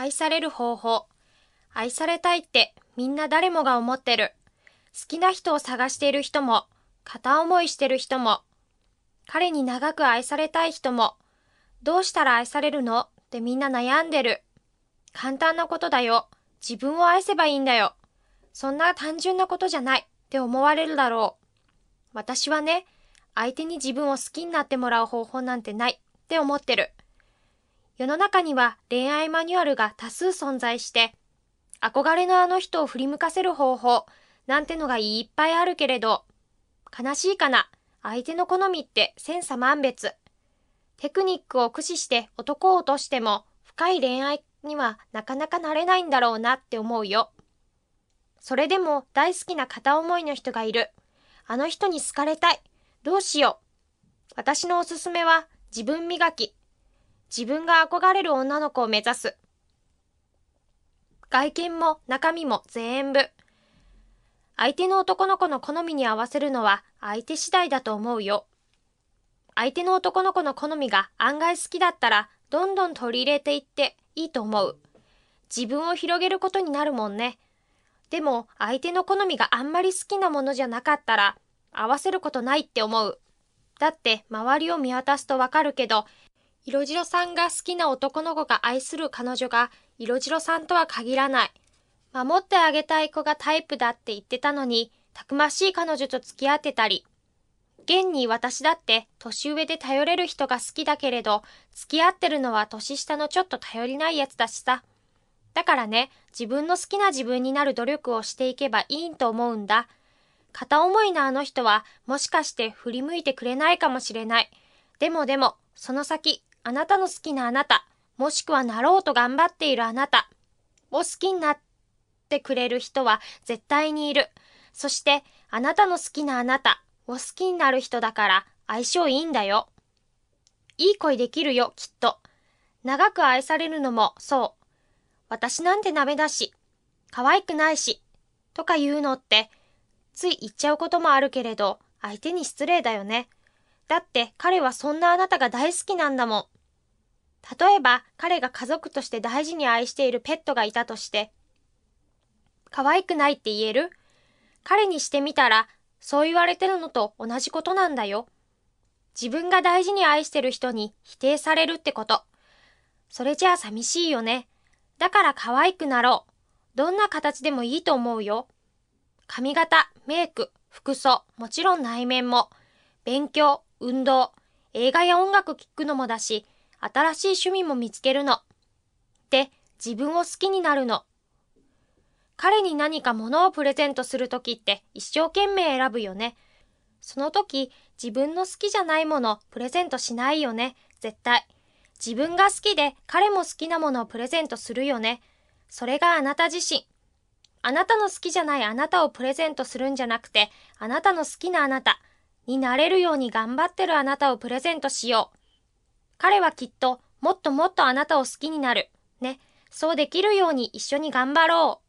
愛される方法。愛されたいってみんな誰もが思ってる。好きな人を探している人も、片思いしてる人も、彼に長く愛されたい人も、どうしたら愛されるの？ってみんな悩んでる。簡単なことだよ。自分を愛せばいいんだよ。そんな単純なことじゃないって思われるだろう。私はね、相手に自分を好きになってもらう方法なんてないって思ってる。世の中には恋愛マニュアルが多数存在して、憧れのあの人を振り向かせる方法なんてのがいっぱいあるけれど、悲しいかな。相手の好みって千差万別。テクニックを駆使して男を落としても深い恋愛にはなかなかなれないんだろうなって思うよ。それでも大好きな片思いの人がいる。あの人に好かれたい。どうしよう。私のおすすめは自分磨き。自分が憧れる女の子を目指す。外見も中身も全部。相手の男の子の好みに合わせるのは相手次第だと思うよ。相手の男の子の好みが案外好きだったら、どんどん取り入れていっていいと思う。自分を広げることになるもんね。でも、相手の好みがあんまり好きなものじゃなかったら、合わせることないって思う。だって、周りを見渡すとわかるけど、色白さんが好きな男の子が愛する彼女が色白さんとは限らない。守ってあげたい子がタイプだって言ってたのに、たくましい彼女と付き合ってたり。現に私だって年上で頼れる人が好きだけれど、付き合ってるのは年下のちょっと頼りないやつだしさ。だからね、自分の好きな自分になる努力をしていけばいいんと思うんだ。片思いのあの人はもしかして振り向いてくれないかもしれない。でもでも、その先、あなたの好きなあなた、もしくはなろうと頑張っているあなたを好きになってくれる人は絶対にいる。そして、あなたの好きなあなたを好きになる人だから相性いいんだよ。いい恋できるよ、きっと。長く愛されるのもそう。私なんてダメだし、可愛くないし、とか言うのって、つい言っちゃうこともあるけれど、相手に失礼だよね。だって彼はそんなあなたが大好きなんだもん。例えば彼が家族として大事に愛しているペットがいたとして、可愛くないって言える？彼にしてみたら、そう言われてるのと同じことなんだよ。自分が大事に愛してる人に否定されるってこと。それじゃあ寂しいよね。だから可愛くなろう。どんな形でもいいと思うよ。髪型、メイク、服装、もちろん内面も。勉強、運動、映画や音楽聴くのもだし、新しい趣味も見つけるの。で、自分を好きになるの。彼に何か物をプレゼントするときって一生懸命選ぶよね。その時、自分の好きじゃないものプレゼントしないよね。絶対。自分が好きで彼も好きなものをプレゼントするよね。それがあなた自身。あなたの好きじゃないあなたをプレゼントするんじゃなくて、あなたの好きなあなたになれるように頑張ってるあなたをプレゼントしよう。彼はきっともっともっとあなたを好きになる。ね。そうできるように一緒に頑張ろう。